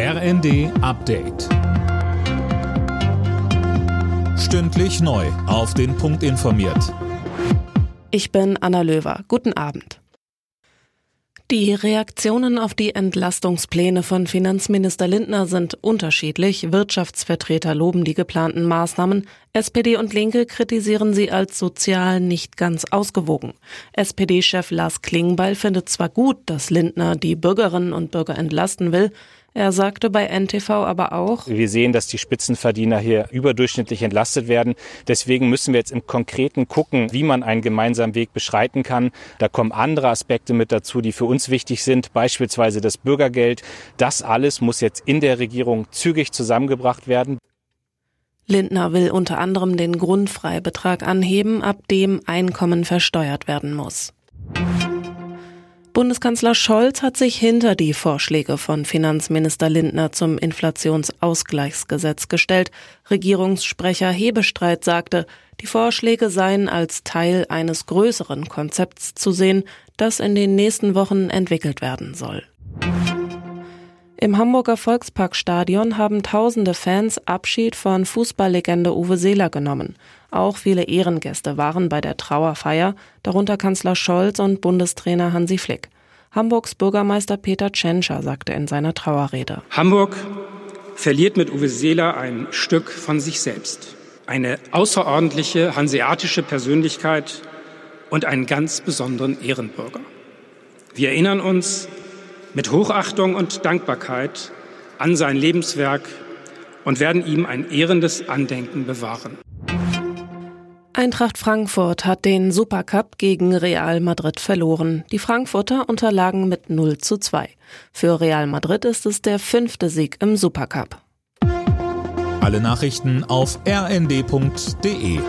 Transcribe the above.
RND Update. Stündlich neu. Auf den Punkt informiert. Ich bin Anna Löwer. Guten Abend. Die Reaktionen auf die Entlastungspläne von Finanzminister Lindner sind unterschiedlich. Wirtschaftsvertreter loben die geplanten Maßnahmen. SPD und Linke kritisieren sie als sozial nicht ganz ausgewogen. SPD-Chef Lars Klingbeil findet zwar gut, dass Lindner die Bürgerinnen und Bürger entlasten will, er sagte bei NTV aber auch, wir sehen, dass die Spitzenverdiener hier überdurchschnittlich entlastet werden. Deswegen müssen wir jetzt im Konkreten gucken, wie man einen gemeinsamen Weg beschreiten kann. Da kommen andere Aspekte mit dazu, die für uns wichtig sind, beispielsweise das Bürgergeld. Das alles muss jetzt in der Regierung zügig zusammengebracht werden. Lindner will unter anderem den Grundfreibetrag anheben, ab dem Einkommen versteuert werden muss. Bundeskanzler Scholz hat sich hinter die Vorschläge von Finanzminister Lindner zum Inflationsausgleichsgesetz gestellt. Regierungssprecher Hebestreit sagte, die Vorschläge seien als Teil eines größeren Konzepts zu sehen, das in den nächsten Wochen entwickelt werden soll. Im Hamburger Volksparkstadion haben tausende Fans Abschied von Fußballlegende Uwe Seeler genommen. Auch viele Ehrengäste waren bei der Trauerfeier, darunter Kanzler Scholz und Bundestrainer Hansi Flick. Hamburgs Bürgermeister Peter Tschentscher sagte in seiner Trauerrede. Hamburg verliert mit Uwe Seeler ein Stück von sich selbst. Eine außerordentliche hanseatische Persönlichkeit und einen ganz besonderen Ehrenbürger. Wir erinnern uns mit Hochachtung und Dankbarkeit an sein Lebenswerk und werden ihm ein ehrendes Andenken bewahren. Eintracht Frankfurt hat den Supercup gegen Real Madrid verloren. Die Frankfurter unterlagen mit 0 zu 2. Für Real Madrid ist es der fünfte Sieg im Supercup. Alle Nachrichten auf rnd.de